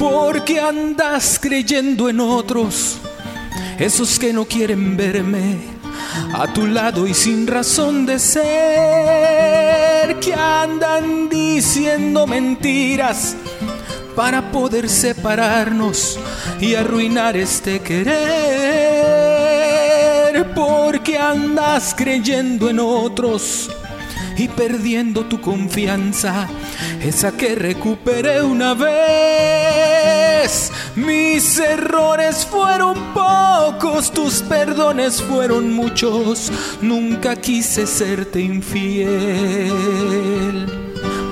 porque andas creyendo en otros, esos que no quieren verme a tu lado y sin razón de ser, que andan diciendo mentiras para poder separarnos y arruinar este querer, porque andas creyendo en otros y perdiendo tu confianza, esa que recuperé una vez. Mis errores fueron pocos, tus perdones fueron muchos, nunca quise serte infiel.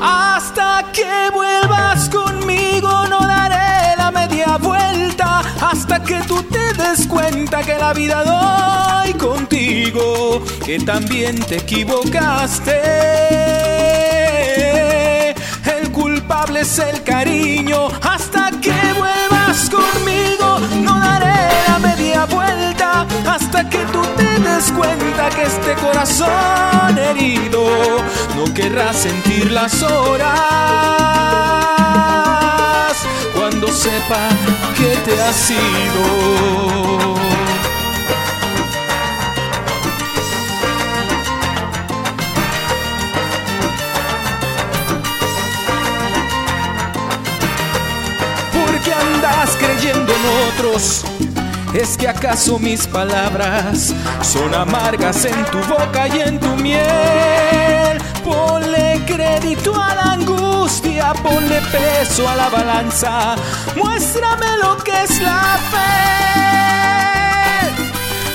Hasta que vuelvas conmigo no daré la media vuelta hasta que tú te des cuenta que la vida doy contigo, que también te equivocaste. El culpable es el cariño hasta que hasta que tú te des cuenta que este corazón herido no querrá sentir las horas cuando sepa que te has ido. Porque andas creyendo en otros. ¿Es que acaso mis palabras son amargas en tu boca y en tu miel? Ponle crédito a la angustia, ponle peso a la balanza, muéstrame lo que es la fe.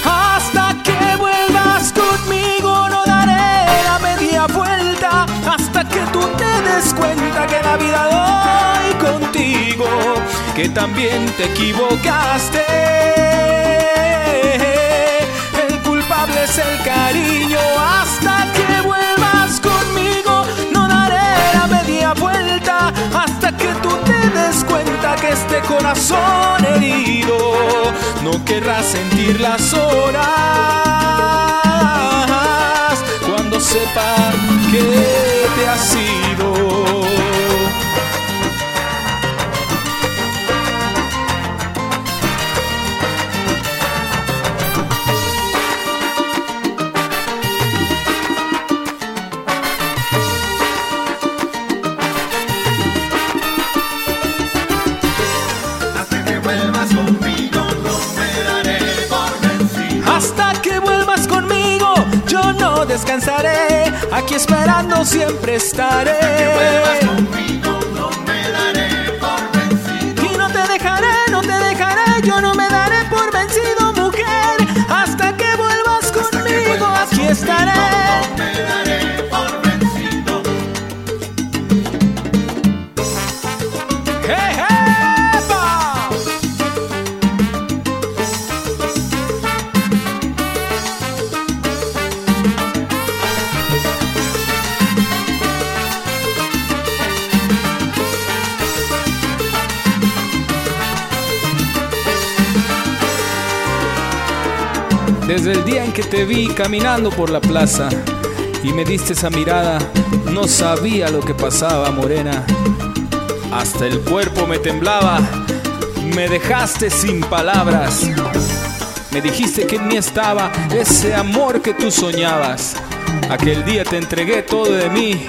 Hasta que vuelvas conmigo no daré la media vuelta, hasta que tú te des cuenta que la vida doy contigo, que también te equivocaste. Este corazón herido. No querrá sentir las horas descansaré. Aquí esperando siempre estaré. Desde el día en que te vi caminando por la plaza y me diste esa mirada, no sabía lo que pasaba, morena. Hasta el cuerpo me temblaba, me dejaste sin palabras. Me dijiste que en mí estaba ese amor que tú soñabas. Aquel día te entregué todo de mí